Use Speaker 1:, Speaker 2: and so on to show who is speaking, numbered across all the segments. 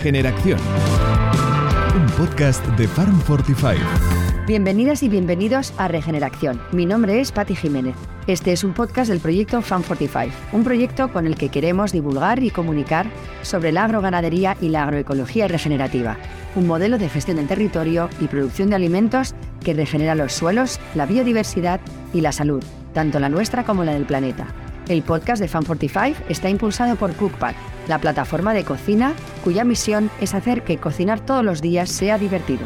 Speaker 1: Regeneración. Un podcast de Farm Fortify.
Speaker 2: Bienvenidas y bienvenidos a Regeneración. Mi nombre es Patti Jiménez. Este es un podcast del proyecto Farm Fortify, un proyecto con el que queremos divulgar y comunicar sobre la agroganadería y la agroecología regenerativa, un modelo de gestión del territorio y producción de alimentos que regenera los suelos, la biodiversidad y la salud, tanto la nuestra como la del planeta. El podcast de Fan45 está impulsado por Cookpad, la plataforma de cocina cuya misión es hacer que cocinar todos los días sea divertido.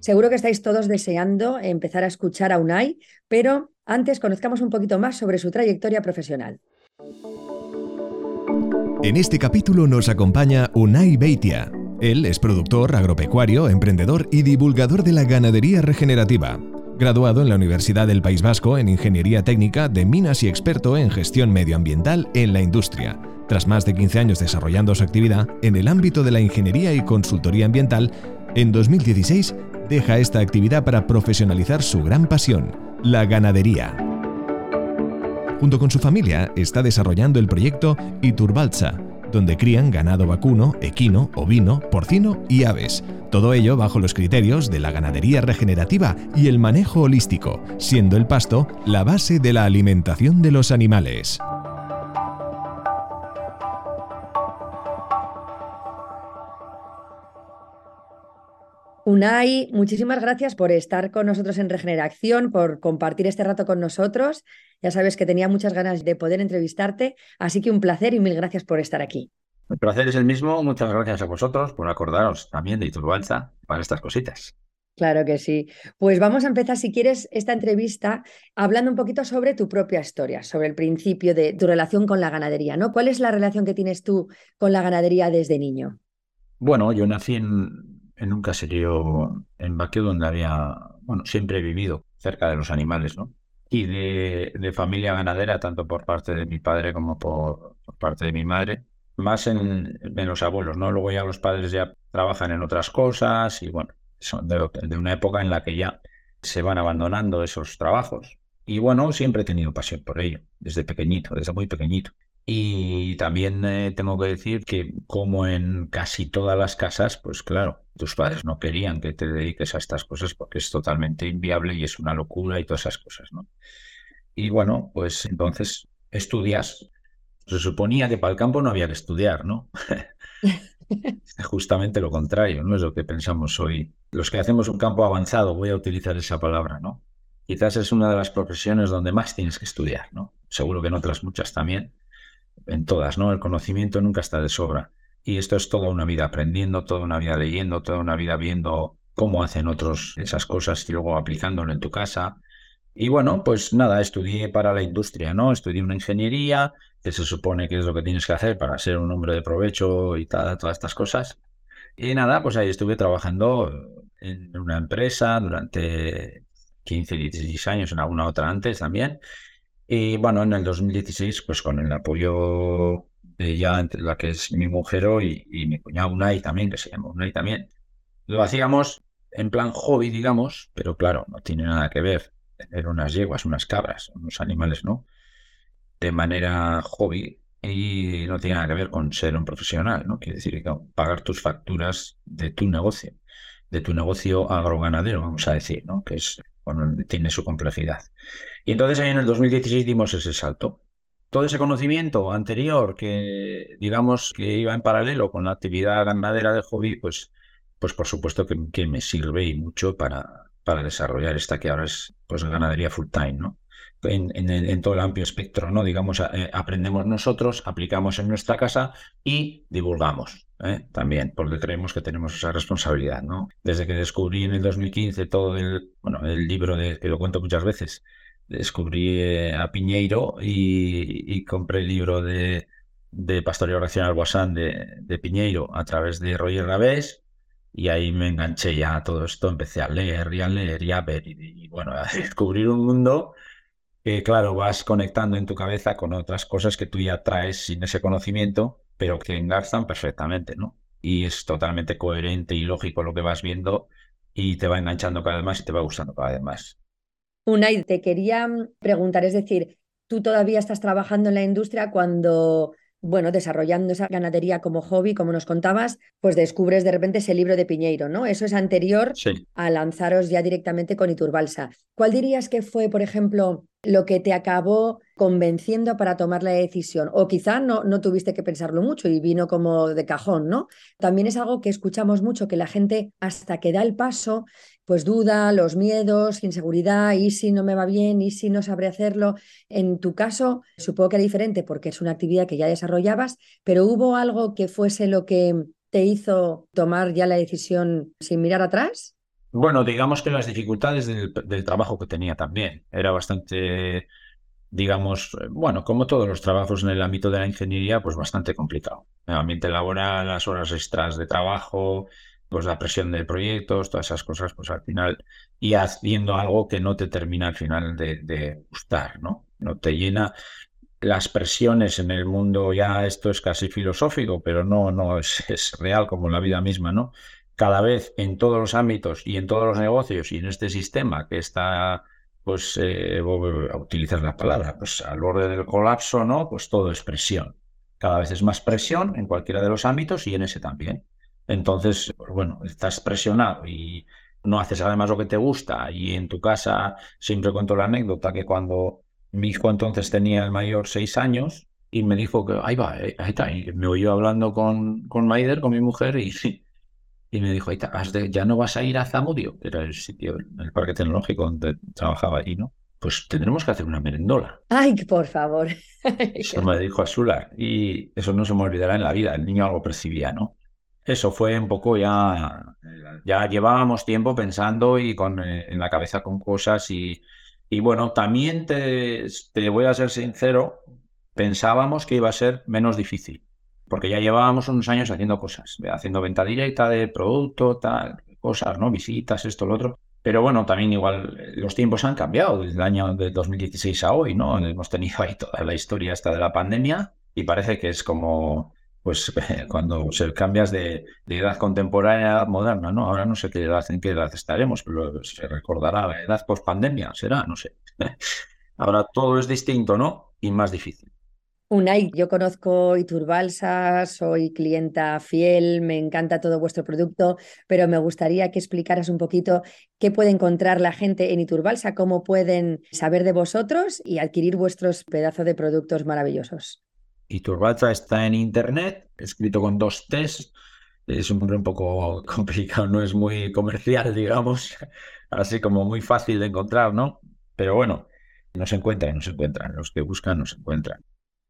Speaker 2: Seguro que estáis todos deseando empezar a escuchar a Unai, pero antes conozcamos un poquito más sobre su trayectoria profesional.
Speaker 1: En este capítulo nos acompaña Unai Beitia. Él es productor agropecuario, emprendedor y divulgador de la ganadería regenerativa graduado en la Universidad del País Vasco en Ingeniería Técnica de Minas y experto en gestión medioambiental en la industria. Tras más de 15 años desarrollando su actividad en el ámbito de la ingeniería y consultoría ambiental, en 2016 deja esta actividad para profesionalizar su gran pasión, la ganadería. Junto con su familia está desarrollando el proyecto Iturbalza, donde crían ganado vacuno, equino, ovino, porcino y aves. Todo ello bajo los criterios de la ganadería regenerativa y el manejo holístico, siendo el pasto la base de la alimentación de los animales.
Speaker 2: Unai, muchísimas gracias por estar con nosotros en Regeneración, por compartir este rato con nosotros. Ya sabes que tenía muchas ganas de poder entrevistarte, así que un placer y mil gracias por estar aquí.
Speaker 3: El placer es el mismo. Muchas gracias a vosotros por acordaros también de Iturbalza para estas cositas.
Speaker 2: Claro que sí. Pues vamos a empezar, si quieres, esta entrevista hablando un poquito sobre tu propia historia, sobre el principio de tu relación con la ganadería, ¿no? ¿Cuál es la relación que tienes tú con la ganadería desde niño?
Speaker 3: Bueno, yo nací en, en un caserío en Baqueo donde había, bueno, siempre he vivido cerca de los animales, ¿no? Y de, familia ganadera, tanto por parte de mi padre como por, parte de mi madre, más en, los abuelos, ¿no? Luego ya los padres ya trabajan en otras cosas y bueno, son de, de una época en la que ya se van abandonando esos trabajos. Y bueno, siempre he tenido pasión por ello, desde pequeñito, desde muy pequeñito. Y también eh, tengo que decir que como en casi todas las casas, pues claro, tus padres no querían que te dediques a estas cosas porque es totalmente inviable y es una locura y todas esas cosas, ¿no? Y bueno, pues entonces estudias. Se suponía que para el campo no había que estudiar, ¿no? Justamente lo contrario, no es lo que pensamos hoy. Los que hacemos un campo avanzado, voy a utilizar esa palabra, ¿no? Quizás es una de las profesiones donde más tienes que estudiar, ¿no? Seguro que en otras muchas también en todas, ¿no? El conocimiento nunca está de sobra. Y esto es toda una vida aprendiendo, toda una vida leyendo, toda una vida viendo cómo hacen otros esas cosas y luego aplicándolo en tu casa. Y bueno, pues nada, estudié para la industria, ¿no? Estudié una ingeniería, que se supone que es lo que tienes que hacer para ser un hombre de provecho y todas estas cosas. Y nada, pues ahí estuve trabajando en una empresa durante 15, 16 años, en alguna otra antes también. Y bueno, en el 2016, pues con el apoyo de ya entre la que es mi mujer y, mi cuñado Unai también, que se llama Unai también, lo hacíamos en plan hobby, digamos, pero claro, no tiene nada que ver tener unas yeguas, unas cabras, unos animales, ¿no? De manera hobby y no tiene nada que ver con ser un profesional, ¿no? Quiere decir que pagar tus facturas de tu negocio, de tu negocio agroganadero, vamos a decir, ¿no? Que es, bueno, tiene su complejidad. Y entonces ahí en el 2016 dimos ese salto. Todo ese conocimiento anterior que, digamos, que iba en paralelo con la actividad ganadera de hobby, pues, pues por supuesto que, me sirve y mucho para, para desarrollar esta que ahora es pues ganadería full time, ¿no? En, todo el amplio espectro, ¿no? Digamos, eh, aprendemos nosotros, aplicamos en nuestra casa y divulgamos ¿eh? también, porque creemos que tenemos esa responsabilidad, ¿no? Desde que descubrí en el 2015 todo el, bueno, el libro de, que lo cuento muchas veces, descubrí eh, a Piñeiro y, compré el libro de, de Pastoreo Racional Guasán de, de, Piñeiro a través de Roger Ravés y ahí me enganché ya a todo esto, empecé a leer y a leer y a ver y, bueno, a descubrir un mundo claro, vas conectando en tu cabeza con otras cosas que tú ya traes sin ese conocimiento, pero que engarzan perfectamente, ¿no? Y es totalmente coherente y lógico lo que vas viendo y te va enganchando cada vez más y te va gustando cada vez más.
Speaker 2: Unai, te quería preguntar, es decir, tú todavía estás trabajando en la industria cuando bueno, desarrollando esa ganadería como hobby, como nos contabas, pues descubres de repente ese libro de Piñeiro, ¿no? Eso es anterior a lanzaros ya directamente con Iturbalsa. ¿Cuál dirías que fue, por ejemplo, lo que te acabó convenciendo para tomar la decisión? O quizá no, no tuviste que pensarlo mucho y vino como de cajón, ¿no? También es algo que escuchamos mucho, que la gente hasta que da el paso pues duda, los miedos, inseguridad, y si no me va bien, y si no sabré hacerlo. En tu caso, supongo que era diferente porque es una actividad que ya desarrollabas, pero ¿hubo algo que fuese lo que te hizo tomar ya la decisión sin mirar atrás?
Speaker 3: Bueno, digamos que las dificultades del, trabajo que tenía también. Era bastante, digamos, bueno, como todos los trabajos en el ámbito de la ingeniería, pues bastante complicado. El ambiente laboral, las horas extras de trabajo, pues la presión de proyectos, todas esas cosas, pues al final, y haciendo algo que no te termina al final de, gustar, ¿no? No te llena las presiones en el mundo, ya esto es casi filosófico, pero no, no es, real como la vida misma, ¿no? Cada vez en todos los ámbitos y en todos los negocios y en este sistema que está, pues, eh, a utilizar la palabra, pues al borde del colapso, ¿no? Pues todo es presión. Cada vez es más presión en cualquiera de los ámbitos y en ese también. Entonces, pues bueno, estás presionado y no haces además lo que te gusta. Y en tu casa siempre cuento la anécdota que cuando mi hijo entonces tenía el mayor seis años y me dijo que ahí va, eh, ahí está. Y me oyó hablando con, con Maider, con mi mujer, y, y me dijo, ahí está, ya no vas a ir a Zamudio, era el sitio, el parque tecnológico donde trabajaba allí, ¿no? Pues tendremos que hacer una merendola.
Speaker 2: Ay, por favor.
Speaker 3: Eso me dijo Azula. Y eso no se me olvidará en la vida. El niño algo percibía, ¿no? Eso fue un poco ya, ya llevábamos tiempo pensando y con, eh, en la cabeza con cosas y, y bueno, también te, te, voy a ser sincero, pensábamos que iba a ser menos difícil, porque ya llevábamos unos años haciendo cosas, haciendo venta directa de producto, tal, cosas, ¿no? Visitas, esto, lo otro. Pero bueno, también igual eh, los tiempos han cambiado desde el año de 2016 a hoy, ¿no? Hemos tenido ahí toda la historia esta de la pandemia y parece que es como pues cuando se cambias de, edad contemporánea a edad moderna, ¿no? Ahora no sé qué edad, en qué edad estaremos, pero se recordará la edad post pandemia, será, no sé. Ahora todo es distinto, ¿no? Y más difícil.
Speaker 2: Unai, yo conozco Iturbalsa, soy clienta fiel, me encanta todo vuestro producto, pero me gustaría que explicaras un poquito qué puede encontrar la gente en Iturbalsa, cómo pueden saber de vosotros y adquirir vuestros pedazos de productos maravillosos.
Speaker 3: Iturbalsa está en internet, escrito con dos T's. Es un nombre un poco complicado, no es muy comercial, digamos, así como muy fácil de encontrar, ¿no? Pero bueno, no se encuentran, no se encuentran. Los que buscan no se encuentran.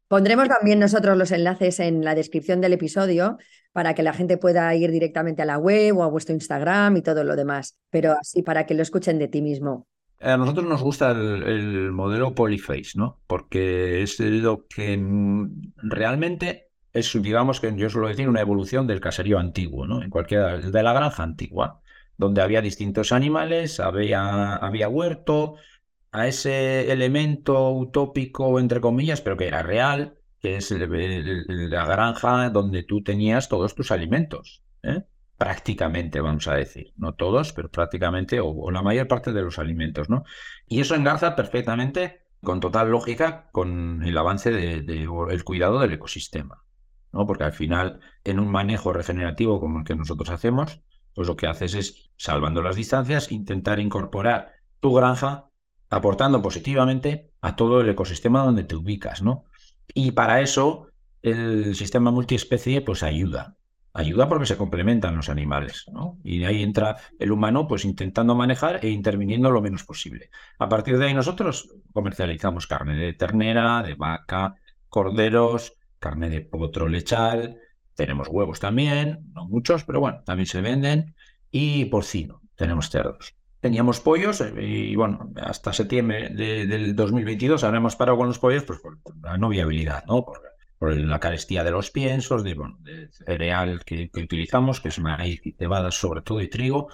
Speaker 2: Pondremos también nosotros los enlaces en la descripción del episodio para que la gente pueda ir directamente a la web o a vuestro Instagram y todo lo demás, pero así para que lo escuchen de ti mismo.
Speaker 3: A nosotros nos gusta el, modelo Polyface, ¿no? Porque es lo que realmente es, digamos que yo suelo decir, una evolución del caserío antiguo, ¿no? En cualquiera, de la granja antigua, donde había distintos animales, había, había huerto, a ese elemento utópico, entre comillas, pero que era real, que es la granja donde tú tenías todos tus alimentos. ¿eh? Prácticamente, vamos a decir, no todos, pero prácticamente, o, la mayor parte de los alimentos, ¿no? Y eso engarza perfectamente, con total lógica, con el avance del de, el cuidado del ecosistema, ¿no? Porque al final, en un manejo regenerativo como el que nosotros hacemos, pues lo que haces es, salvando las distancias, intentar incorporar tu granja aportando positivamente a todo el ecosistema donde te ubicas, ¿no? Y para eso el sistema multiespecie pues ayuda, ayuda porque se complementan los animales, ¿no? Y ahí entra el humano, pues intentando manejar e interviniendo lo menos posible. A partir de ahí nosotros comercializamos carne de ternera, de vaca, corderos, carne de potro lechal, tenemos huevos también, no muchos, pero bueno, también se venden, y porcino, tenemos cerdos. Teníamos pollos eh, y bueno, hasta septiembre del 2022 habremos parado con los pollos pues por, la no viabilidad, ¿no? por la carestía de los piensos, de, cereal que, utilizamos, que es maíz y cebada sobre todo y trigo.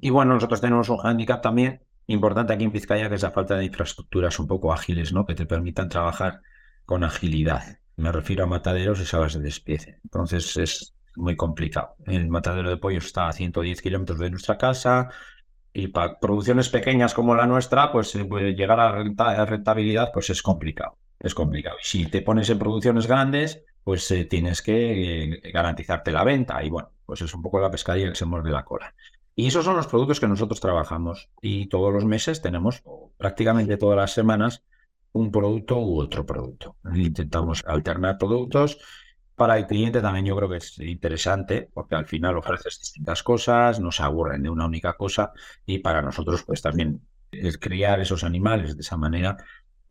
Speaker 3: Y bueno, nosotros tenemos un hándicap también importante aquí en Vizcaya, que es la falta de infraestructuras un poco ágiles, ¿no? Que te permitan trabajar con agilidad. Me refiero a mataderos y salas de despiece. Entonces es muy complicado. El matadero de pollos está a 110 kilómetros de nuestra casa, y para producciones pequeñas como la nuestra, pues, llegar a, rentabilidad pues es complicado. Es complicado. Y si te pones en producciones grandes, pues eh, tienes que eh, garantizarte la venta. Y bueno, pues es un poco la pescadilla que se muerde la cola. Y esos son los productos que nosotros trabajamos. Y todos los meses tenemos, prácticamente todas las semanas, un producto u otro producto. Intentamos alternar productos. Para el cliente también yo creo que es interesante porque al final ofreces distintas cosas, no se aburren de una única cosa y para nosotros pues también es criar esos animales de esa manera,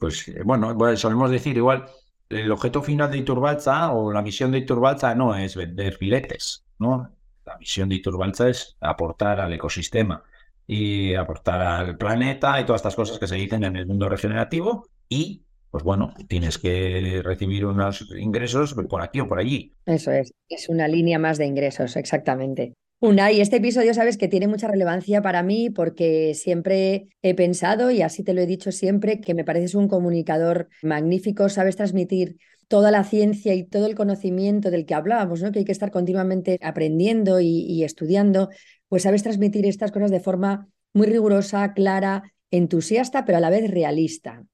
Speaker 3: pues eh, bueno, pues, solemos decir igual, el objeto final de Iturbalza o la misión de Iturbalza no es vender filetes, ¿no? La misión de Iturbalza es aportar al ecosistema y aportar al planeta y todas estas cosas que se dicen en el mundo regenerativo y pues bueno, tienes que recibir unos ingresos por aquí o por allí.
Speaker 2: Eso es, es una línea más de ingresos, exactamente. Una, y este episodio sabes que tiene mucha relevancia para mí porque siempre he pensado, y así te lo he dicho siempre, que me pareces un comunicador magnífico, sabes transmitir toda la ciencia y todo el conocimiento del que hablábamos, ¿no? que hay que estar continuamente aprendiendo y, estudiando, pues sabes transmitir estas cosas de forma muy rigurosa, clara, entusiasta, pero a la vez realista.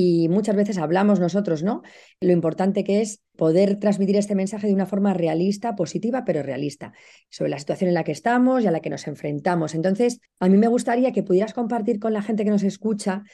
Speaker 2: Y muchas veces hablamos nosotros, ¿no? Lo importante que es poder transmitir este mensaje de una forma realista, positiva, pero realista, sobre la situación en la que estamos y a la que nos enfrentamos. Entonces, a mí me gustaría que pudieras compartir con la gente que nos escucha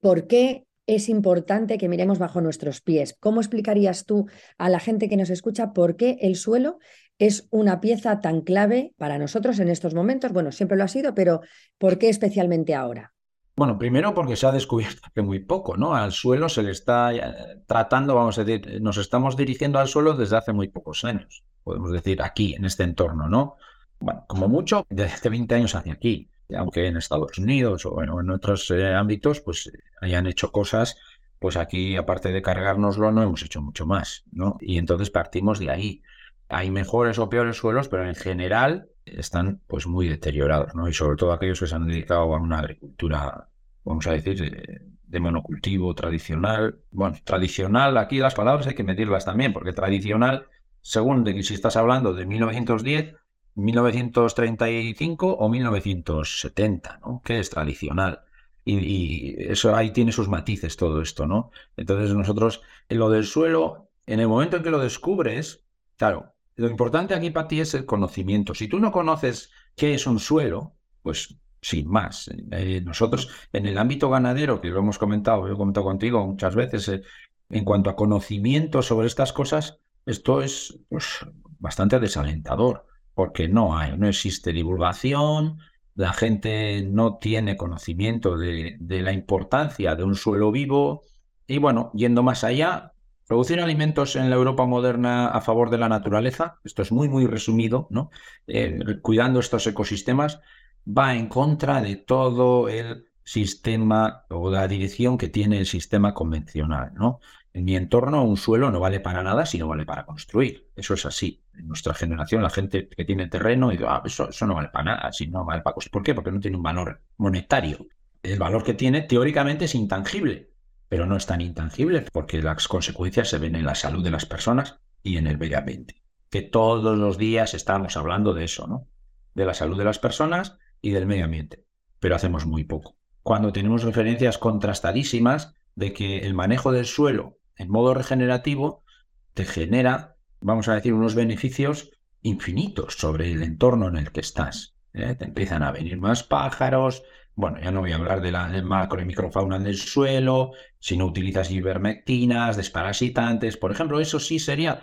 Speaker 2: por qué es importante que miremos bajo nuestros pies. ¿Cómo explicarías tú a la gente que nos escucha por qué el suelo es una pieza tan clave para nosotros en estos momentos? Bueno, siempre lo ha sido, pero ¿por qué especialmente ahora?
Speaker 3: Bueno, primero porque se ha descubierto que muy poco, ¿no? Al suelo se le está eh, tratando, vamos a decir, nos estamos dirigiendo al suelo desde hace muy pocos años, podemos decir, aquí, en este entorno, ¿no? Bueno, como mucho, desde 20 años hacia aquí, aunque en Estados Unidos o en otros eh, ámbitos, pues hayan hecho cosas, pues aquí, aparte de cargárnoslo, no hemos hecho mucho más, ¿no? Y entonces partimos de ahí. Hay mejores o peores suelos, pero en general están pues muy deteriorados, ¿no? Y sobre todo aquellos que se han dedicado a una agricultura, vamos a decir, de, monocultivo tradicional. Bueno, tradicional, aquí las palabras hay que medirlas también, porque tradicional, según de si estás hablando de 1910, 1935 o 1970, ¿no? ¿Qué es tradicional? Y, y, eso ahí tiene sus matices todo esto, ¿no? Entonces nosotros, en lo del suelo, en el momento en que lo descubres, claro, lo importante aquí para ti es el conocimiento. Si tú no conoces qué es un suelo, pues sin más. Eh, nosotros en el ámbito ganadero, que lo hemos comentado, yo he comentado contigo muchas veces, eh, en cuanto a conocimiento sobre estas cosas, esto es pues, bastante desalentador, porque no hay, no existe divulgación, la gente no tiene conocimiento de la importancia de un suelo vivo, y bueno, yendo más allá, Producir alimentos en la Europa moderna a favor de la naturaleza, esto es muy, muy resumido, ¿no? Eh, cuidando estos ecosistemas, va en contra de todo el sistema o la dirección que tiene el sistema convencional, ¿no? En mi entorno, un suelo no vale para nada si no vale para construir. Eso es así. En nuestra generación, la gente que tiene terreno, y ah, eso, eso no vale para nada, si no vale para construir. ¿Por qué? Porque no tiene un valor monetario. El valor que tiene, teóricamente, es intangible pero no es tan intangible porque las consecuencias se ven en la salud de las personas y en el medio ambiente. Que todos los días estamos hablando de eso, ¿no? De la salud de las personas y del medio ambiente, pero hacemos muy poco. Cuando tenemos referencias contrastadísimas de que el manejo del suelo en modo regenerativo te genera, vamos a decir, unos beneficios infinitos sobre el entorno en el que estás. ¿eh? Te empiezan a venir más pájaros, bueno, ya no voy a hablar de la macro y microfauna del suelo, si no utilizas ivermectinas, desparasitantes, por ejemplo, eso sí sería,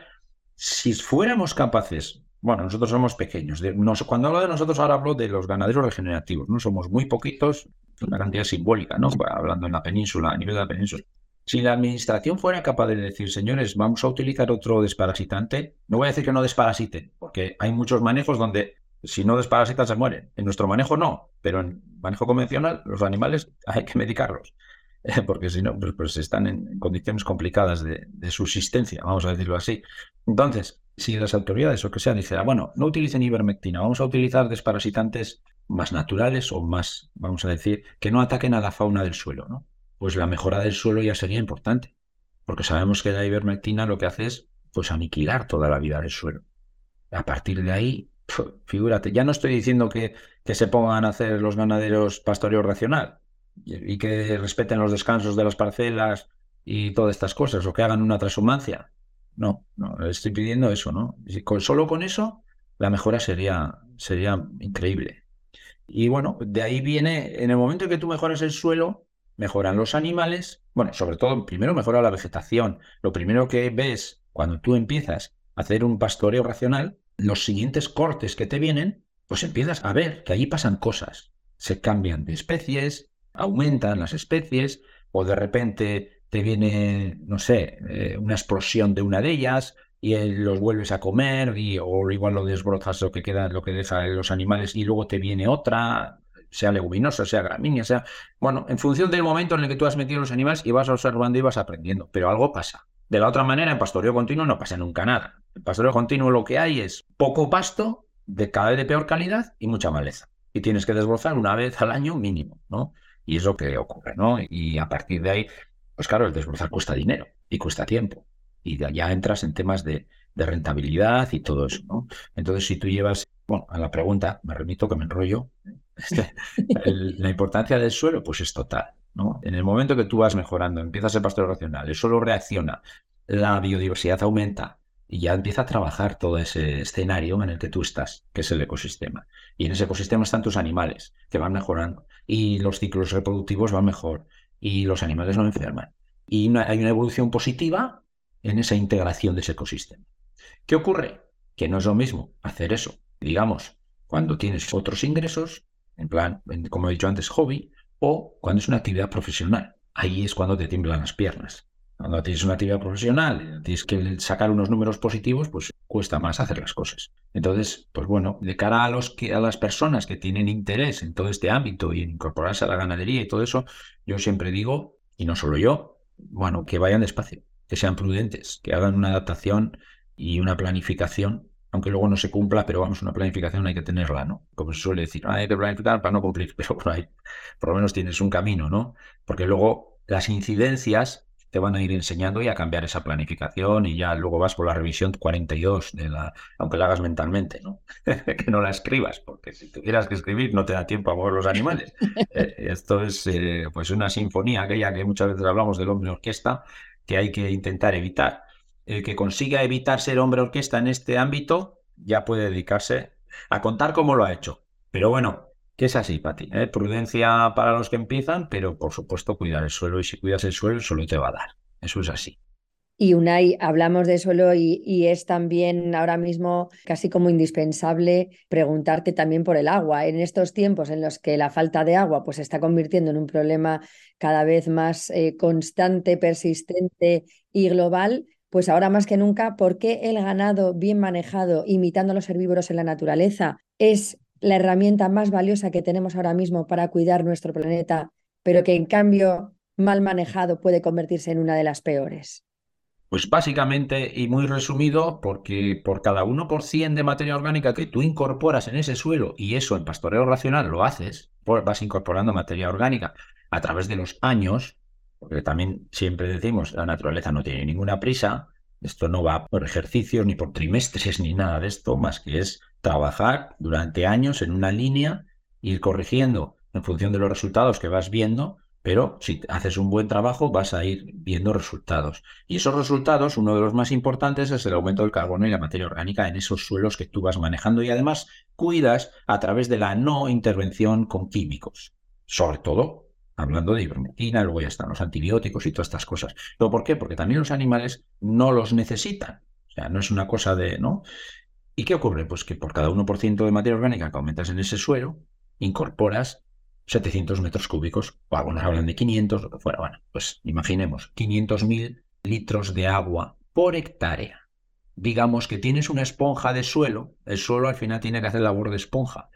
Speaker 3: si fuéramos capaces, bueno, nosotros somos pequeños, cuando hablo de nosotros ahora hablo de los ganaderos regenerativos, no somos muy poquitos, una cantidad simbólica, ¿no? Hablando en la península, a nivel de la península. Si la administración fuera capaz de decir, señores, vamos a utilizar otro desparasitante, no voy a decir que no desparasiten, porque hay muchos manejos donde si no desparasitan se mueren. En nuestro manejo no, pero en manejo convencional los animales hay que medicarlos, porque si no, pues, pues están en, condiciones complicadas de, subsistencia, vamos a decirlo así. Entonces, si las autoridades o que sean dijeran, bueno, no utilicen ivermectina, vamos a utilizar desparasitantes más naturales o más, vamos a decir, que no ataquen a la fauna del suelo, ¿no? Pues la mejora del suelo ya sería importante, porque sabemos que la ivermectina lo que hace es pues aniquilar toda la vida del suelo. A partir de ahí, figúrate, ya no estoy diciendo que, que se pongan a hacer los ganaderos pastoreo racional y, que respeten los descansos de las parcelas y todas estas cosas, o que hagan una transhumancia. No, no, estoy pidiendo eso, ¿no? solo con eso, la mejora sería, sería increíble. Y bueno, de ahí viene, en el momento en que tú mejoras el suelo, mejoran los animales, bueno, sobre todo, primero mejora la vegetación. Lo primero que ves cuando tú empiezas a hacer un pastoreo racional, los siguientes cortes que te vienen, pues empiezas a ver que allí pasan cosas. Se cambian de especies, aumentan las especies, o de repente te viene, no sé, eh, una explosión de una de ellas y los vuelves a comer, y, o igual lo desbrozas lo que queda, lo que deja los animales, y luego te viene otra, sea leguminosa, sea gramínea, sea. Bueno, en función del momento en el que tú has metido los animales y vas observando y vas aprendiendo, pero algo pasa. De la otra manera, en pastoreo continuo no pasa nunca nada. En pastoreo continuo lo que hay es poco pasto, de cada vez de peor calidad y mucha maleza. Y tienes que desbrozar una vez al año mínimo, ¿no? Y es lo que ocurre, ¿no? Y a partir de ahí, pues claro, el desbrozar cuesta dinero y cuesta tiempo. Y ya entras en temas de, rentabilidad y todo eso, ¿no? Entonces, si tú llevas, bueno, a la pregunta, me remito que me enrollo, este, la importancia del suelo, pues es total, En el momento que tú vas mejorando, empiezas el pastoreo racional, el suelo reacciona, la biodiversidad aumenta, y ya empieza a trabajar todo ese escenario en el que tú estás, que es el ecosistema. Y en ese ecosistema están tus animales, que van mejorando, y los ciclos reproductivos van mejor, y los animales no enferman. Y hay una evolución positiva en esa integración de ese ecosistema. ¿Qué ocurre? Que no es lo mismo hacer eso, digamos, cuando tienes otros ingresos, en plan, como he dicho antes, hobby, o cuando es una actividad profesional. Ahí es cuando te tiemblan las piernas. Cuando tienes una actividad profesional, tienes que sacar unos números positivos, pues cuesta más hacer las cosas. Entonces, pues bueno, de cara a, los que, a las personas que tienen interés en todo este ámbito y en incorporarse a la ganadería y todo eso, yo siempre digo, y no solo yo, bueno, que vayan despacio, que sean prudentes, que hagan una adaptación y una planificación, aunque luego no se cumpla, pero vamos, una planificación hay que tenerla, ¿no? Como se suele decir, hay que planificar para no cumplir, pero por ahí, por lo menos tienes un camino, ¿no? Porque luego las incidencias te van a ir enseñando y a cambiar esa planificación y ya luego vas por la revisión 42 de la, aunque la hagas mentalmente, ¿no? que no la escribas, porque si tuvieras que escribir no te da tiempo a mover los animales. Eh, esto es eh, pues una sinfonía, aquella que muchas veces hablamos del hombre orquesta, que hay que intentar evitar. El que consiga evitar ser hombre orquesta en este ámbito ya puede dedicarse a contar cómo lo ha hecho. Pero bueno, que es así, Pati. ¿eh? Prudencia para los que empiezan, pero por supuesto cuidar el suelo y si cuidas el suelo, el suelo te va a dar. Eso es así.
Speaker 2: Y Unai, hablamos de suelo y, es también ahora mismo casi como indispensable preguntarte también por el agua. En estos tiempos en los que la falta de agua pues, se está convirtiendo en un problema cada vez más eh, constante, persistente y global, pues ahora más que nunca, ¿por qué el ganado bien manejado, imitando a los herbívoros en la naturaleza, es la herramienta más valiosa que tenemos ahora mismo para cuidar nuestro planeta, pero que en cambio mal manejado puede convertirse en una de las peores?
Speaker 3: Pues básicamente y muy resumido, porque por cada 1% de materia orgánica que tú incorporas en ese suelo, y eso en pastoreo racional lo haces, pues vas incorporando materia orgánica a través de los años, porque también siempre decimos, la naturaleza no tiene ninguna prisa, esto no va por ejercicios ni por trimestres ni nada de esto, más que es trabajar durante años en una línea, ir corrigiendo en función de los resultados que vas viendo, pero si haces un buen trabajo vas a ir viendo resultados. Y esos resultados, uno de los más importantes es el aumento del carbono y la materia orgánica en esos suelos que tú vas manejando y además cuidas a través de la no intervención con químicos. Sobre todo hablando de ivermectina, luego ya están los antibióticos y todas estas cosas. ¿Pero por qué? Porque también los animales no los necesitan. O sea, no es una cosa de, ¿no? ¿Y qué ocurre? Pues que por cada 1% de materia orgánica que aumentas en ese suelo, incorporas 700 metros cúbicos, o algunos hablan de 500, lo que fuera. Bueno, pues imaginemos 500.000 litros de agua por hectárea. Digamos que tienes una esponja de suelo, el suelo al final tiene que hacer labor de esponja.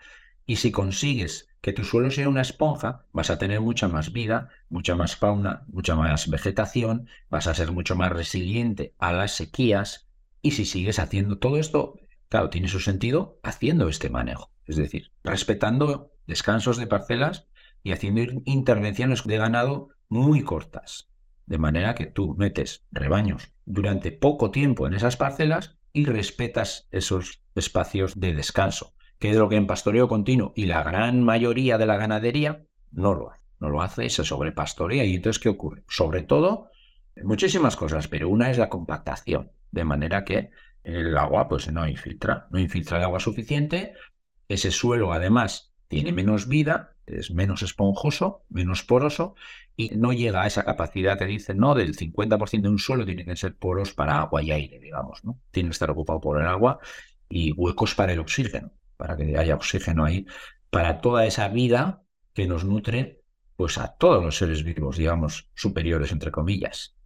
Speaker 3: Y si consigues que tu suelo sea una esponja, vas a tener mucha más vida, mucha más fauna, mucha más vegetación, vas a ser mucho más resiliente a las sequías. Y si sigues haciendo todo esto, claro, tiene su sentido haciendo este manejo. Es decir, respetando descansos de parcelas y haciendo intervenciones de ganado muy cortas. De manera que tú metes rebaños durante poco tiempo en esas parcelas y respetas esos espacios de descanso que es lo que en pastoreo continuo y la gran mayoría de la ganadería no lo hace. No lo hace, se sobrepastorea. ¿Y entonces qué ocurre? Sobre todo Muchísimas cosas, pero una es la compactación, de manera que el agua pues no infiltra, no infiltra el agua suficiente, ese suelo además tiene menos vida, es menos esponjoso, menos poroso y no llega a esa capacidad que dicen, no, del 50% de un suelo tiene que ser poros para agua y aire, digamos, ¿no? Tiene que estar ocupado por el agua y huecos para el oxígeno, para que haya oxígeno ahí, para toda esa vida que nos nutre pues a todos los seres vivos, digamos, superiores, entre comillas.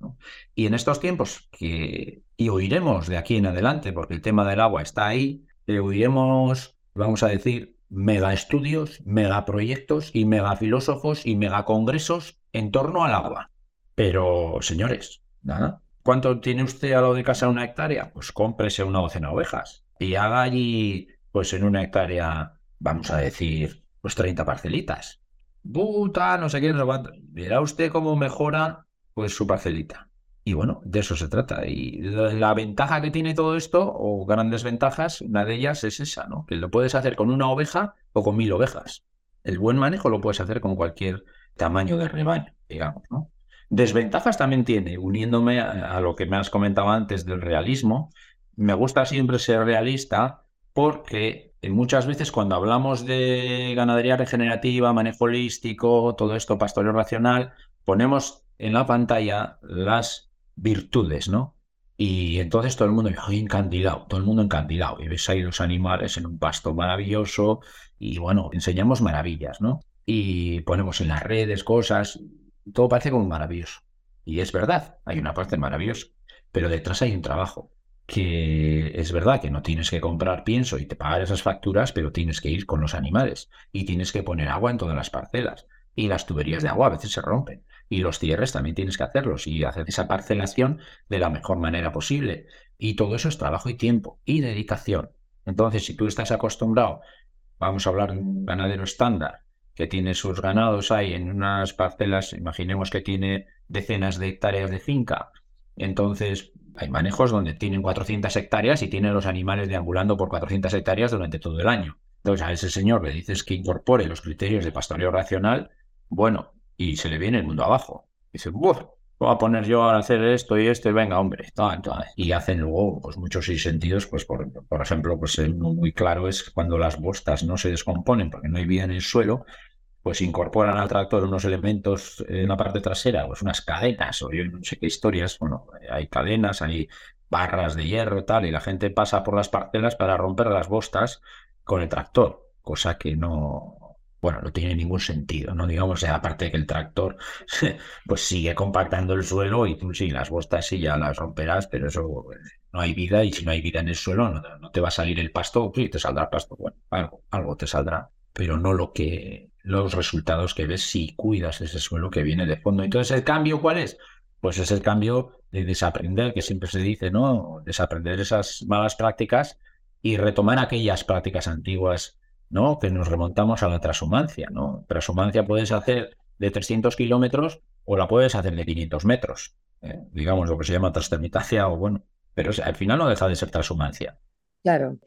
Speaker 3: Y en estos tiempos que, y oiremos de aquí en adelante, porque el tema del agua está ahí, eh, oiremos, vamos a decir, mega estudios, mega proyectos y mega filósofos y mega congresos en torno al agua. Pero, señores. ¿Cuánto tiene usted a lo de casa una hectárea? Pues cómprese una docena de ovejas y haga allí, pues en una hectárea, vamos a decir, pues 30 parcelitas puta, no sé qué, no sé Verá usted cómo mejora pues su parcelita. Y bueno, de eso se trata. Y la ventaja que tiene todo esto, o grandes ventajas, una de ellas es esa, ¿no? Que lo puedes hacer con una oveja o con mil ovejas. El buen manejo lo puedes hacer con cualquier tamaño de rebaño, digamos, ¿no? Desventajas también tiene, uniéndome a, lo que me has comentado antes del realismo. Me gusta siempre ser realista porque muchas veces cuando hablamos de ganadería regenerativa, manejo holístico, todo esto, pastoreo racional, ponemos en la pantalla las virtudes, ¿no? Y entonces todo el mundo encandilado, todo el mundo encandilado. Y ves ahí los animales en un pasto maravilloso y bueno, enseñamos maravillas, ¿no? Y ponemos en las redes cosas, todo parece como maravilloso. Y es verdad, hay una parte maravillosa, pero detrás hay un trabajo que es verdad que no tienes que comprar pienso y te pagar esas facturas, pero tienes que ir con los animales y tienes que poner agua en todas las parcelas. Y las tuberías de agua a veces se rompen. Y los cierres también tienes que hacerlos y hacer esa parcelación de la mejor manera posible. Y todo eso es trabajo y tiempo y dedicación. Entonces, si tú estás acostumbrado, vamos a hablar de un ganadero estándar, que tiene sus ganados ahí en unas parcelas, imaginemos que tiene decenas de hectáreas de finca, entonces hay manejos donde tienen 400 hectáreas y tienen los animales deambulando por 400 hectáreas durante todo el año. Entonces a ese señor le dices que incorpore los criterios de pastoreo racional, bueno, y se le viene el mundo abajo. Dice, Buf, voy a poner yo a hacer esto y esto y venga, hombre. Y hacen luego pues, muchos sentidos, pues por, por ejemplo, pues muy claro es cuando las bostas no se descomponen porque no hay vida en el suelo, pues incorporan al tractor unos elementos en la parte trasera, pues unas cadenas o yo no sé qué historias, bueno, hay cadenas, hay barras de hierro y tal, y la gente pasa por las parcelas para romper las bostas con el tractor, cosa que no, bueno, no tiene ningún sentido, ¿no? Digamos, aparte de que el tractor pues sigue compactando el suelo y tú sí, las bostas sí ya las romperás, pero eso no hay vida y si no hay vida en el suelo no, te va a salir el pasto, sí, te saldrá el pasto, bueno, algo, algo te saldrá, pero no lo que los resultados que ves si cuidas ese suelo que viene de fondo. Entonces, ¿el cambio cuál es? Pues es el cambio de desaprender, que siempre se dice, ¿no? Desaprender esas malas prácticas y retomar aquellas prácticas antiguas, ¿no? Que nos remontamos a la transhumancia, ¿no? Transhumancia puedes hacer de 300 kilómetros o la puedes hacer de 500 metros, ¿eh? digamos lo que se llama transtermitacia o bueno, pero al final no deja de ser transhumancia.
Speaker 2: Claro.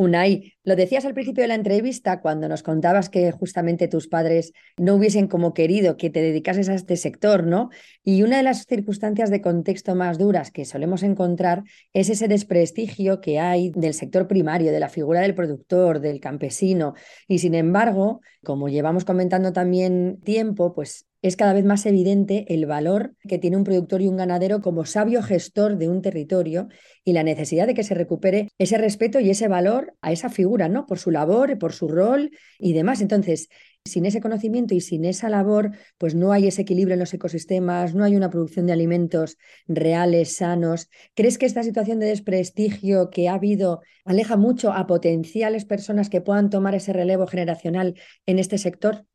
Speaker 2: Unai, lo decías al principio de la entrevista cuando nos contabas que justamente tus padres no hubiesen como querido que te dedicases a este sector, ¿no? Y una de las circunstancias de contexto más duras que solemos encontrar es ese desprestigio que hay del sector primario, de la figura del productor, del campesino. Y sin embargo, como llevamos comentando también tiempo, pues es cada vez más evidente el valor que tiene un productor y un ganadero como sabio gestor de un territorio y la necesidad de que se recupere ese respeto y ese valor a esa figura, ¿no? Por su labor, por su rol y demás. Entonces, sin ese conocimiento y sin esa labor, pues no hay ese equilibrio en los ecosistemas, no hay una producción de alimentos reales, sanos. ¿Crees que esta situación de desprestigio que ha habido aleja mucho a potenciales personas que puedan tomar ese relevo generacional en este sector?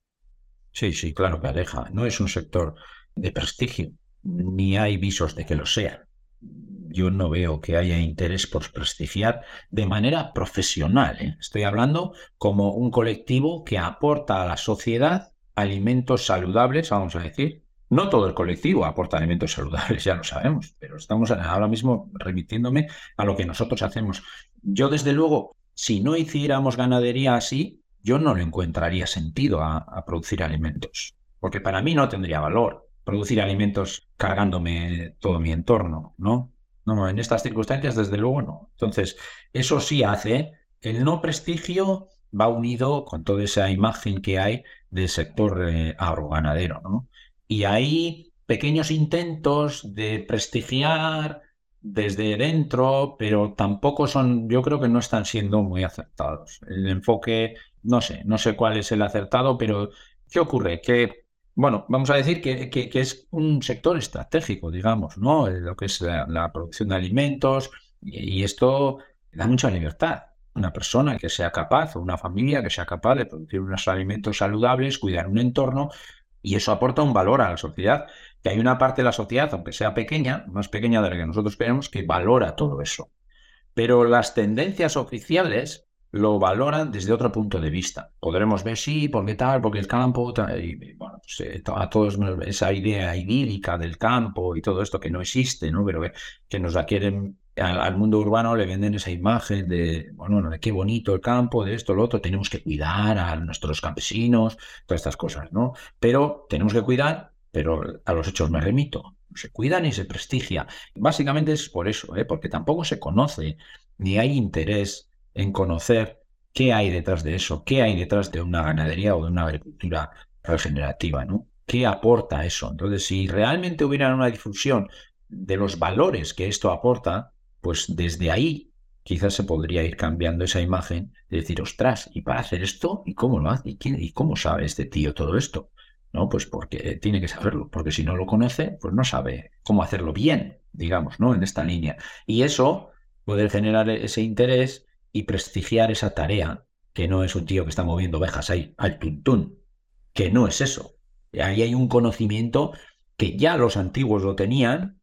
Speaker 3: Sí, sí, claro que aleja. No es un sector de prestigio, ni hay visos de que lo sea. Yo no veo que haya interés por prestigiar de manera profesional. ¿eh? Estoy hablando como un colectivo que aporta a la sociedad alimentos saludables, vamos a decir. No todo el colectivo aporta alimentos saludables, ya lo sabemos, pero estamos ahora mismo remitiéndome a lo que nosotros hacemos. Yo, desde luego, si no hiciéramos ganadería así, yo no le encontraría sentido a, producir alimentos, porque para mí no tendría valor. producir alimentos cargándome todo mi entorno, ¿no? No, en estas circunstancias, desde luego, no. Entonces, eso sí hace, el no prestigio va unido con toda esa imagen que hay del sector eh, agroganadero, ¿no? Y hay pequeños intentos de prestigiar desde dentro, pero tampoco son, yo creo que no están siendo muy acertados. El enfoque, no sé, no sé cuál es el acertado, pero ¿qué ocurre? Que, bueno, vamos a decir que, que, es un sector estratégico, digamos, ¿no? Lo que es la, producción de alimentos, y, y esto da mucha libertad. Una persona que sea capaz, o una familia que sea capaz de producir unos alimentos saludables, cuidar un entorno, y eso aporta un valor a la sociedad que hay una parte de la sociedad, aunque sea pequeña, más pequeña de la que nosotros queremos, que valora todo eso. Pero las tendencias oficiales lo valoran desde otro punto de vista. Podremos ver, sí, porque tal, porque el campo, y, bueno, pues, eh, a todos esa idea idílica del campo y todo esto que no existe, ¿no? Pero que, nos la quieren, al, mundo urbano le venden esa imagen de, bueno, de qué bonito el campo, de esto, lo otro, tenemos que cuidar a nuestros campesinos, todas estas cosas, ¿no? Pero tenemos que cuidar pero a los hechos me remito. Se cuida ni se prestigia. Básicamente es por eso, ¿eh? porque tampoco se conoce ni hay interés en conocer qué hay detrás de eso, qué hay detrás de una ganadería o de una agricultura regenerativa, ¿no? ¿Qué aporta eso? Entonces, si realmente hubiera una difusión de los valores que esto aporta, pues desde ahí quizás se podría ir cambiando esa imagen de decir, ostras, ¿y para hacer esto? ¿Y cómo lo hace? ¿Y, quién, ¿Y cómo sabe este tío todo esto? ¿no? Pues porque tiene que saberlo, porque si no lo conoce, pues no sabe cómo hacerlo bien, digamos, ¿no? En esta línea. Y eso, poder generar ese interés y prestigiar esa tarea, que no es un tío que está moviendo ovejas ahí al tuntún, que no es eso. Ahí hay un conocimiento que ya los antiguos lo tenían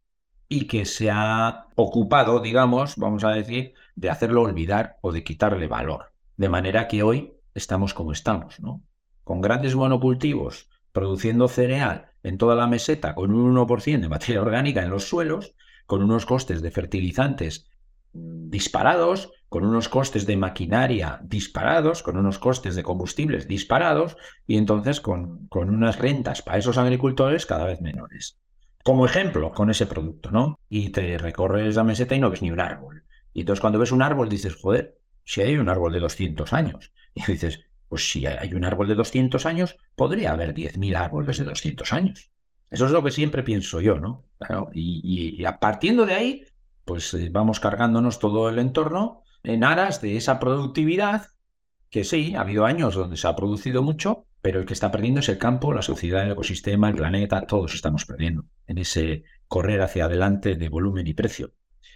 Speaker 3: y que se ha ocupado, digamos, vamos a decir, de hacerlo olvidar o de quitarle valor. De manera que hoy estamos como estamos, ¿no? Con grandes monocultivos produciendo cereal en toda la meseta con un 1% de materia orgánica en los suelos, con unos costes de fertilizantes disparados, con unos costes de maquinaria disparados, con unos costes de combustibles disparados, y entonces con, con unas rentas para esos agricultores cada vez menores. Como ejemplo, con ese producto, ¿no? Y te recorres la meseta y no ves ni un árbol. Y entonces cuando ves un árbol dices, joder, si hay un árbol de 200 años. Y dices, pues si hay un árbol de 200 años, podría haber 10.000 árboles de 200 años. Eso es lo que siempre pienso yo, ¿no? y, a partiendo de ahí, pues eh, vamos cargándonos todo el entorno en aras de esa productividad, que sí, ha habido años donde se ha producido mucho, pero el que está perdiendo es el campo, la sociedad, el ecosistema, el planeta, todos estamos perdiendo en ese correr hacia adelante de volumen y precio.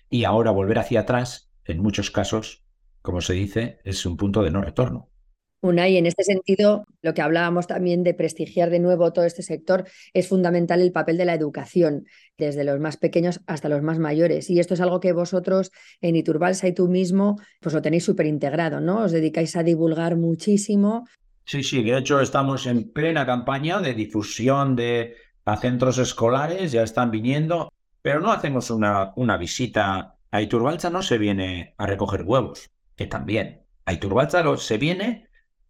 Speaker 3: Y ahora volver hacia atrás, en muchos casos, como se dice, es un punto de no retorno.
Speaker 2: Unai, en este sentido, lo que hablábamos también de prestigiar de nuevo todo este sector, es fundamental el papel de la educación, desde los más pequeños hasta los más mayores. Y esto es algo que vosotros en Iturbalsa y tú mismo, pues lo tenéis súper integrado, ¿no? Os dedicáis a divulgar muchísimo.
Speaker 3: Sí, sí, de hecho estamos en plena campaña de difusión de a centros escolares, ya están viniendo, pero no hacemos una, una visita. A Iturbalsa no se viene a recoger huevos, que también. A Iturbalsa se viene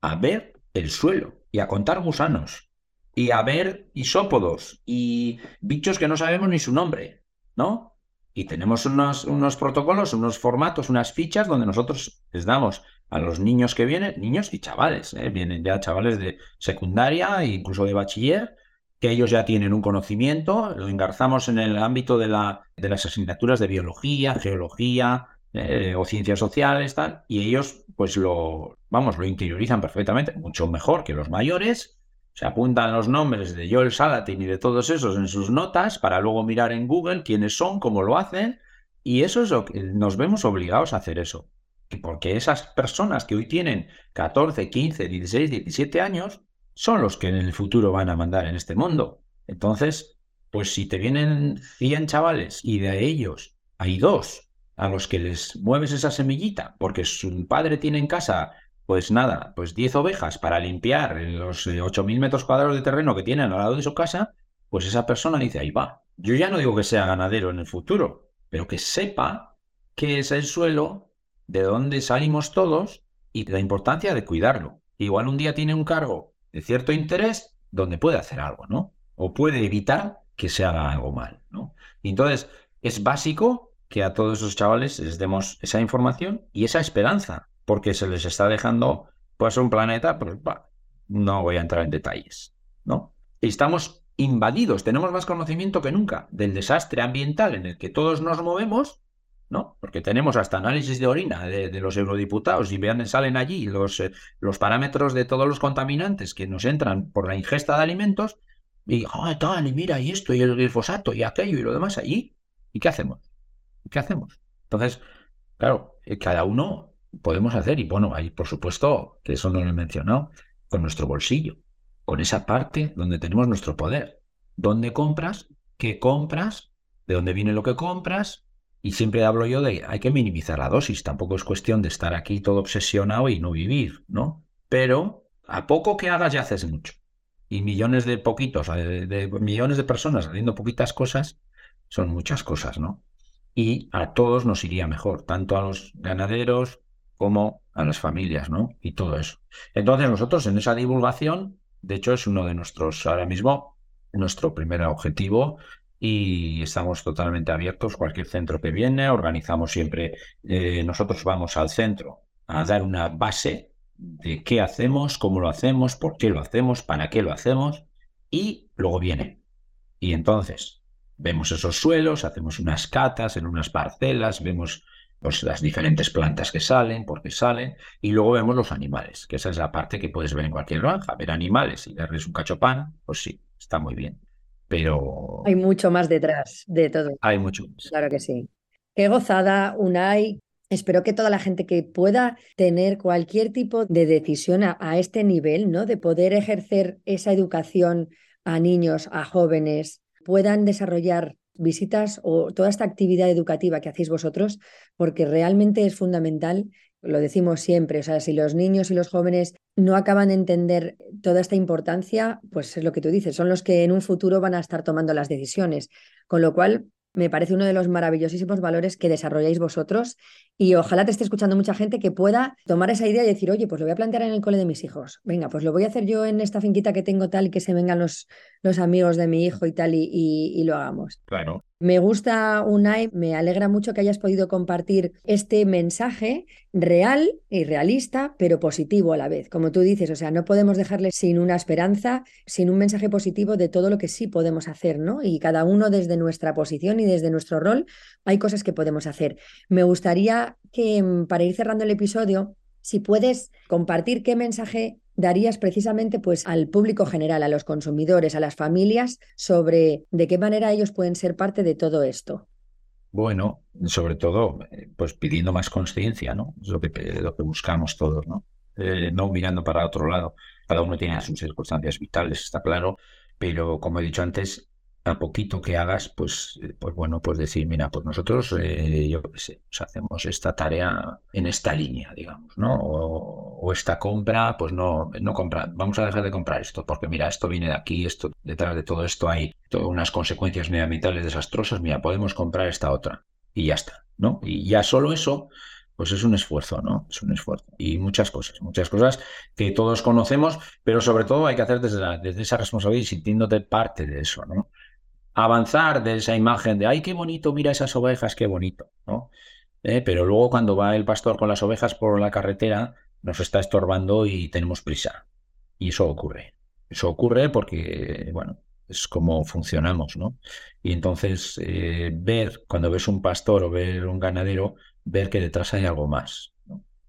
Speaker 3: a ver el suelo y a contar gusanos y a ver isópodos y bichos que no sabemos ni su nombre, ¿no? Y tenemos unos, unos protocolos, unos formatos, unas fichas donde nosotros les damos a los niños que vienen, niños y chavales, ¿eh? vienen ya chavales de secundaria e incluso de bachiller, que ellos ya tienen un conocimiento, lo engarzamos en el ámbito de, la, de las asignaturas de biología, geología, eh, o ciencias sociales, tal, y ellos pues lo, vamos, lo interiorizan perfectamente, mucho mejor que los mayores, se apuntan los nombres de Joel Salatin y de todos esos en sus notas para luego mirar en Google quiénes son, cómo lo hacen, y eso es lo que nos vemos obligados a hacer eso. Porque esas personas que hoy tienen 14, 15, 16, 17 años son los que en el futuro van a mandar en este mundo. Entonces, pues si te vienen 100 chavales y de ellos hay dos a los que les mueves esa semillita, porque su padre tiene en casa, pues nada, pues 10 ovejas para limpiar los 8.000 eh, metros cuadrados de terreno que tienen al lado de su casa, pues esa persona dice, ahí va. Yo ya no digo que sea ganadero en el futuro, pero que sepa qué es el suelo, de dónde salimos todos y la importancia de cuidarlo. Igual un día tiene un cargo de cierto interés donde puede hacer algo, ¿no? O puede evitar que se haga algo mal, ¿no? Entonces, es básico que a todos esos chavales les demos esa información y esa esperanza, porque se les está dejando pues un planeta, pues no voy a entrar en detalles, ¿no? Estamos invadidos, tenemos más conocimiento que nunca del desastre ambiental en el que todos nos movemos, ¿no? Porque tenemos hasta análisis de orina de, los eurodiputados y vean, salen allí los, eh, los parámetros de todos los contaminantes que nos entran por la ingesta de alimentos y, tal, y mira, y esto, y el glifosato, y aquello, y lo demás allí. ¿Y qué hacemos? ¿Qué hacemos? Entonces, claro, eh, cada uno podemos hacer, y bueno, ahí por supuesto, que eso no lo he mencionado, con nuestro bolsillo, con esa parte donde tenemos nuestro poder. ¿Dónde compras? ¿Qué compras? ¿De dónde viene lo que compras? Y siempre hablo yo de hay que minimizar la dosis, tampoco es cuestión de estar aquí todo obsesionado y no vivir, ¿no? Pero a poco que hagas ya haces mucho. Y millones de poquitos, de, de millones de personas haciendo poquitas cosas, son muchas cosas, ¿no? Y a todos nos iría mejor, tanto a los ganaderos como a las familias, ¿no? Y todo eso. Entonces nosotros en esa divulgación, de hecho es uno de nuestros, ahora mismo, nuestro primer objetivo y estamos totalmente abiertos. Cualquier centro que viene, organizamos siempre, eh, nosotros vamos al centro a dar una base de qué hacemos, cómo lo hacemos, por qué lo hacemos, para qué lo hacemos, y luego viene. Y entonces vemos esos suelos, hacemos unas catas en unas parcelas, vemos pues, las diferentes plantas que salen, por qué salen, y luego vemos los animales, que esa es la parte que puedes ver en cualquier granja, ver animales y darles un cachopán, pues sí, está muy bien pero...
Speaker 2: Hay mucho más detrás de todo.
Speaker 3: Hay mucho
Speaker 2: Claro que sí. Qué gozada, Unai. Espero que toda la gente que pueda tener cualquier tipo de decisión a, a, este nivel, ¿no? De poder ejercer esa educación a niños, a jóvenes, puedan desarrollar visitas o toda esta actividad educativa que hacéis vosotros, porque realmente es fundamental lo decimos siempre, o sea, si los niños y los jóvenes no acaban de entender toda esta importancia, pues es lo que tú dices, son los que en un futuro van a estar tomando las decisiones. Con lo cual, me parece uno de los maravillosísimos valores que desarrolláis vosotros y ojalá te esté escuchando mucha gente que pueda tomar esa idea y decir, oye, pues lo voy a plantear en el cole de mis hijos. Venga, pues lo voy a hacer yo en esta finquita que tengo tal y que se vengan los, los amigos de mi hijo y tal y, y lo hagamos.
Speaker 3: Claro.
Speaker 2: Me gusta, Unai, me alegra mucho que hayas podido compartir este mensaje real y realista, pero positivo a la vez. Como tú dices, o sea, no podemos dejarle sin una esperanza, sin un mensaje positivo de todo lo que sí podemos hacer, ¿no? Y cada uno desde nuestra posición y desde nuestro rol hay cosas que podemos hacer. Me gustaría que, mm, para ir cerrando el episodio, si puedes compartir qué mensaje darías precisamente pues al público general, a los consumidores, a las familias, sobre de qué manera ellos pueden ser parte de todo esto?
Speaker 3: Bueno, sobre todo, eh, pues pidiendo más conciencia, ¿no? Es lo que, lo que buscamos todos, ¿no? Eh, no mirando para otro lado. Cada uno tiene sus circunstancias vitales, está claro, pero como he dicho antes, a poquito que hagas, pues, eh, pues bueno, pues decir, mira, pues nosotros, eh, yo qué sé, pues hacemos esta tarea en esta línea, digamos, ¿no? O, esta compra, pues no, no compra, vamos a dejar de comprar esto, porque mira, esto viene de aquí, esto, detrás de todo esto hay todas unas consecuencias medioambientales desastrosas, mira, podemos comprar esta otra y ya está, ¿no? Y ya solo eso, pues es un esfuerzo, ¿no? Es un esfuerzo. Y muchas cosas, muchas cosas que todos conocemos, pero sobre todo hay que hacer desde, desde esa responsabilidad y sintiéndote parte de eso, ¿no? Avanzar de esa imagen de, ay, qué bonito, mira esas ovejas, qué bonito, ¿no? Eh, pero luego cuando va el pastor con las ovejas por la carretera, nos está estorbando y tenemos prisa. Y eso ocurre. Eso ocurre porque, bueno, es como funcionamos, ¿no? Y entonces, eh, ver, cuando ves un pastor o ver un ganadero, ver que detrás hay algo más.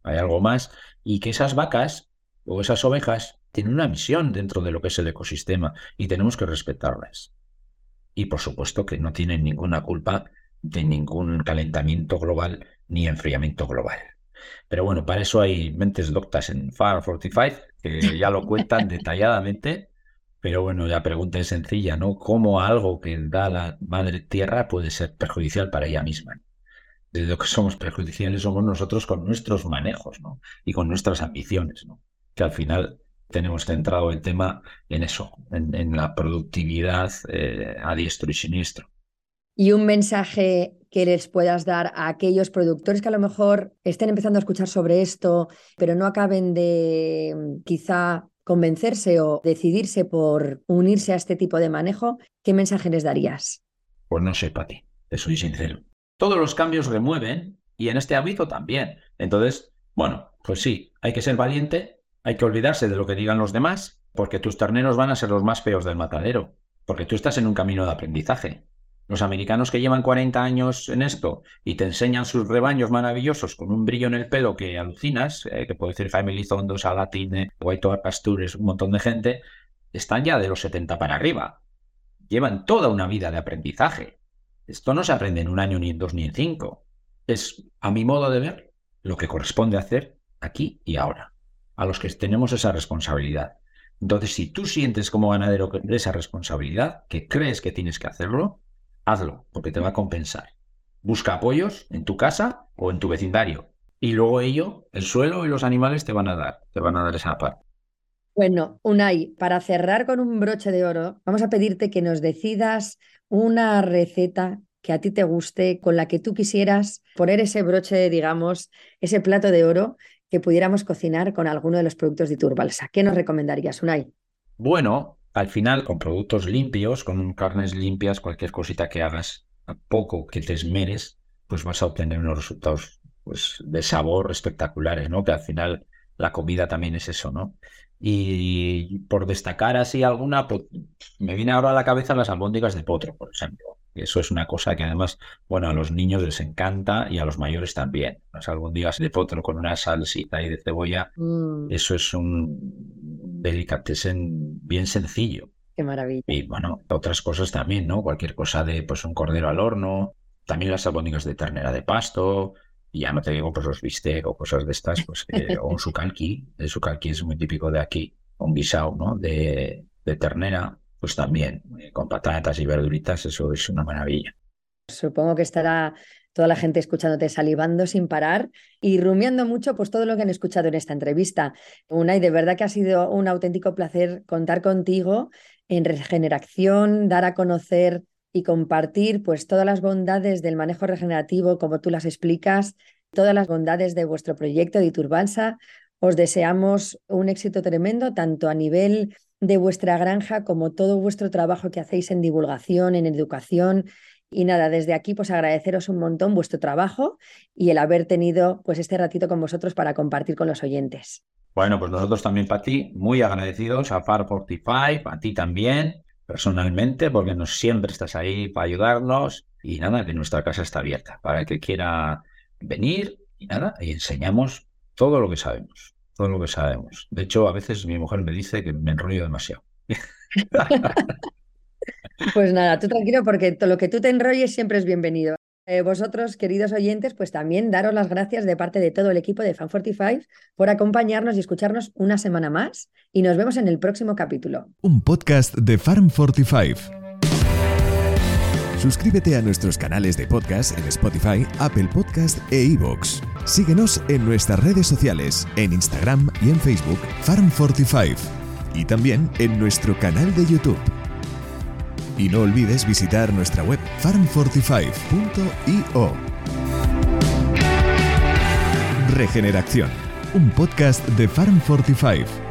Speaker 3: Hay algo más y que esas vacas o esas ovejas tienen una misión dentro de lo que es el ecosistema y tenemos que respetarlas y por supuesto que no tienen ninguna culpa de ningún calentamiento global ni enfriamiento global. Pero bueno, para eso hay mentes doctas en Farm 45 que ya lo cuentan detalladamente. Pero bueno, la pregunta es sencilla, ¿no? ¿Cómo algo que da la madre tierra puede ser perjudicial para ella misma? De lo que somos perjudiciales somos nosotros con nuestros manejos, ¿no? Y con nuestras ambiciones, ¿no? Que al final tenemos centrado el tema en eso, en, la productividad eh, a diestro y siniestro.
Speaker 2: Y un mensaje que les puedas dar a aquellos productores que a lo mejor estén empezando a escuchar sobre esto, pero no acaben de quizá convencerse o decidirse por unirse a este tipo de manejo, ¿qué mensaje les darías?
Speaker 3: Pues no sé, Pati, te soy sincero. Todos los cambios remueven y en este hábito también. Entonces, bueno, pues sí, hay que ser valiente, hay que olvidarse de lo que digan los demás, porque tus terneros van a ser los más feos del matadero, porque tú estás en un camino de aprendizaje. Los americanos que llevan 40 años en esto y te enseñan sus rebaños maravillosos con un brillo en el pelo que alucinas, eh, que puede decir Family Zondo, Salatine, White Pastures, un montón de gente, están ya de los 70 para arriba. Llevan toda una vida de aprendizaje. Esto no se aprende en un año, ni en dos, ni en cinco. Es, a mi modo de ver, lo que corresponde hacer aquí y ahora, a los que tenemos esa responsabilidad. Entonces, si tú sientes como ganadero esa responsabilidad, que crees que tienes que hacerlo, hazlo, porque te va a compensar. Busca apoyos en tu casa o en tu vecindario. Y luego ello, el suelo y los animales te van a dar, te van a dar esa parte.
Speaker 2: Bueno, Unai, para cerrar con un broche de oro, vamos a pedirte que nos decidas una receta que a ti te guste, con la que tú quisieras poner ese broche, digamos, ese plato de oro que pudiéramos cocinar con alguno de los productos de Turbalsa. ¿Qué nos recomendarías, Unai?
Speaker 3: Bueno, al final, con productos limpios, con carnes limpias, cualquier cosita que hagas, a poco que te esmeres, pues vas a obtener unos resultados pues, de sabor espectaculares, ¿no? Que al final la comida también es eso, ¿no? Y por destacar así alguna, pues, me viene ahora a la cabeza las albóndigas de potro, por ejemplo. Eso es una cosa que además, bueno, a los niños les encanta y a los mayores también. Las albóndigas de potro con una salsita y de cebolla, mm. eso es un delicatessen bien sencillo.
Speaker 2: Qué maravilla.
Speaker 3: Y bueno, otras cosas también, ¿no? Cualquier cosa de pues un cordero al horno, también las albóndigas de ternera de pasto, y ya no te digo pues los bistec o cosas de estas, pues o un sucalqui, el sucalqui es muy típico de aquí, un guisao, ¿no? De, de ternera, pues también, eh, con patatas y verduritas, eso es una maravilla.
Speaker 2: Supongo que estará toda la gente escuchándote salivando sin parar y rumiando mucho pues todo lo que han escuchado en esta entrevista. Una y de verdad que ha sido un auténtico placer contar contigo en regeneración, dar a conocer y compartir pues todas las bondades del manejo regenerativo como tú las explicas, todas las bondades de vuestro proyecto de Iturbansa. Os deseamos un éxito tremendo tanto a nivel de vuestra granja como todo vuestro trabajo que hacéis en divulgación, en educación. Y nada, desde aquí pues agradeceros un montón vuestro trabajo y el haber tenido pues este ratito con vosotros para compartir con los oyentes.
Speaker 3: Bueno, pues nosotros también para ti, muy agradecidos a Far45, a ti también, personalmente, porque nos siempre estás ahí para ayudarnos. Y nada, que nuestra casa está abierta para el que quiera venir. Y nada, y enseñamos todo lo que sabemos, todo lo que sabemos. De hecho, a veces mi mujer me dice que me enrollo demasiado.
Speaker 2: Pues nada, tú tranquilo porque todo lo que tú te enrolles siempre es bienvenido. Eh, vosotros, queridos oyentes, pues también daros las gracias de parte de todo el equipo de Fan45 por acompañarnos y escucharnos una semana más y nos vemos en el próximo capítulo.
Speaker 1: Un podcast de Farm45. Suscríbete a nuestros canales de podcast en Spotify, Apple Podcast e iVoox. Síguenos en nuestras redes sociales, en Instagram y en Facebook, Farm45. Y también en nuestro canal de YouTube. Y no olvides visitar nuestra web farm45.io. Regeneración, un podcast de Farm45